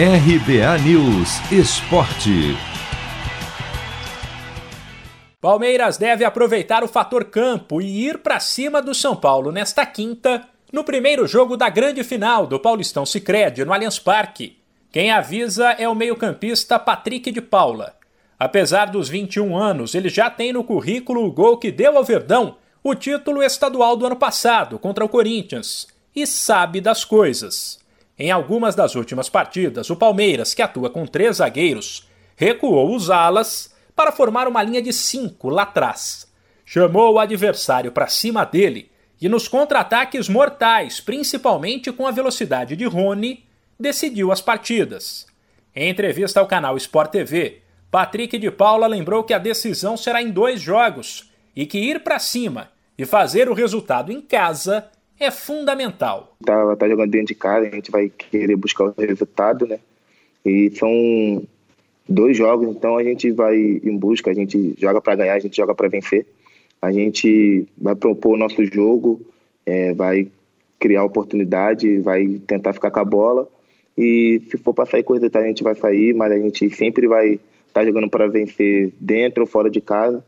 RBA News Esporte. Palmeiras deve aproveitar o fator campo e ir para cima do São Paulo nesta quinta, no primeiro jogo da grande final do Paulistão Sicredi no Allianz Parque. Quem avisa é o meio-campista Patrick de Paula. Apesar dos 21 anos, ele já tem no currículo o gol que deu ao Verdão o título estadual do ano passado contra o Corinthians e sabe das coisas. Em algumas das últimas partidas, o Palmeiras, que atua com três zagueiros, recuou os alas para formar uma linha de cinco lá atrás. Chamou o adversário para cima dele e, nos contra-ataques mortais, principalmente com a velocidade de Rony, decidiu as partidas. Em entrevista ao canal Sport TV, Patrick de Paula lembrou que a decisão será em dois jogos e que ir para cima e fazer o resultado em casa é fundamental. Tá, tá jogando dentro de casa, a gente vai querer buscar o resultado, né? E são dois jogos, então a gente vai em busca, a gente joga para ganhar, a gente joga para vencer. A gente vai propor o nosso jogo, é, vai criar oportunidade, vai tentar ficar com a bola. E se for para sair com resultado, a gente vai sair, mas a gente sempre vai estar tá jogando para vencer dentro ou fora de casa.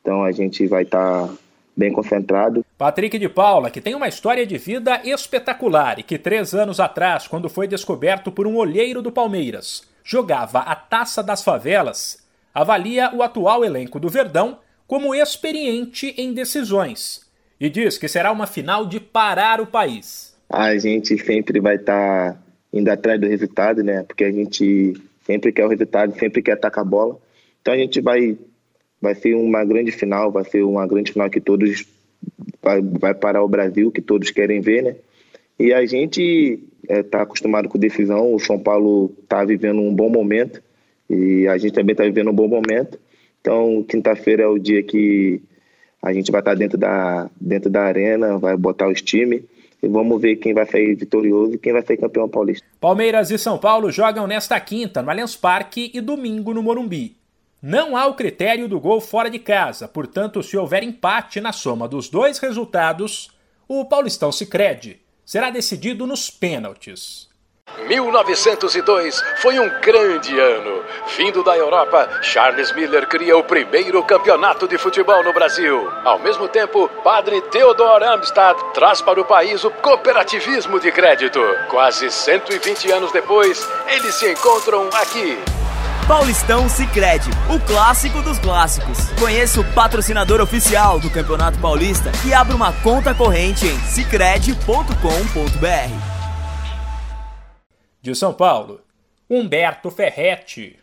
Então a gente vai estar tá bem concentrado. Patrick de Paula, que tem uma história de vida espetacular e que três anos atrás, quando foi descoberto por um olheiro do Palmeiras, jogava a taça das favelas, avalia o atual elenco do Verdão como experiente em decisões e diz que será uma final de parar o país. A gente sempre vai estar tá indo atrás do resultado, né? Porque a gente sempre quer o resultado, sempre quer atacar a bola. Então a gente vai vai ser uma grande final, vai ser uma grande final que todos vai, vai parar o Brasil, que todos querem ver, né? E a gente está é, tá acostumado com decisão, o São Paulo está vivendo um bom momento e a gente também está vivendo um bom momento. Então, quinta-feira é o dia que a gente vai estar tá dentro da, dentro da arena, vai botar os times e vamos ver quem vai sair vitorioso e quem vai sair campeão paulista. Palmeiras e São Paulo jogam nesta quinta no Allianz Parque e domingo no Morumbi. Não há o critério do gol fora de casa, portanto, se houver empate na soma dos dois resultados, o Paulistão se crede. Será decidido nos pênaltis. 1902 foi um grande ano. Vindo da Europa, Charles Miller cria o primeiro campeonato de futebol no Brasil. Ao mesmo tempo, padre Theodor Amstad traz para o país o cooperativismo de crédito. Quase 120 anos depois, eles se encontram aqui. Paulistão Sicredi, o clássico dos clássicos. Conheça o patrocinador oficial do Campeonato Paulista e abra uma conta corrente em sicredi.com.br. De São Paulo, Humberto Ferretti.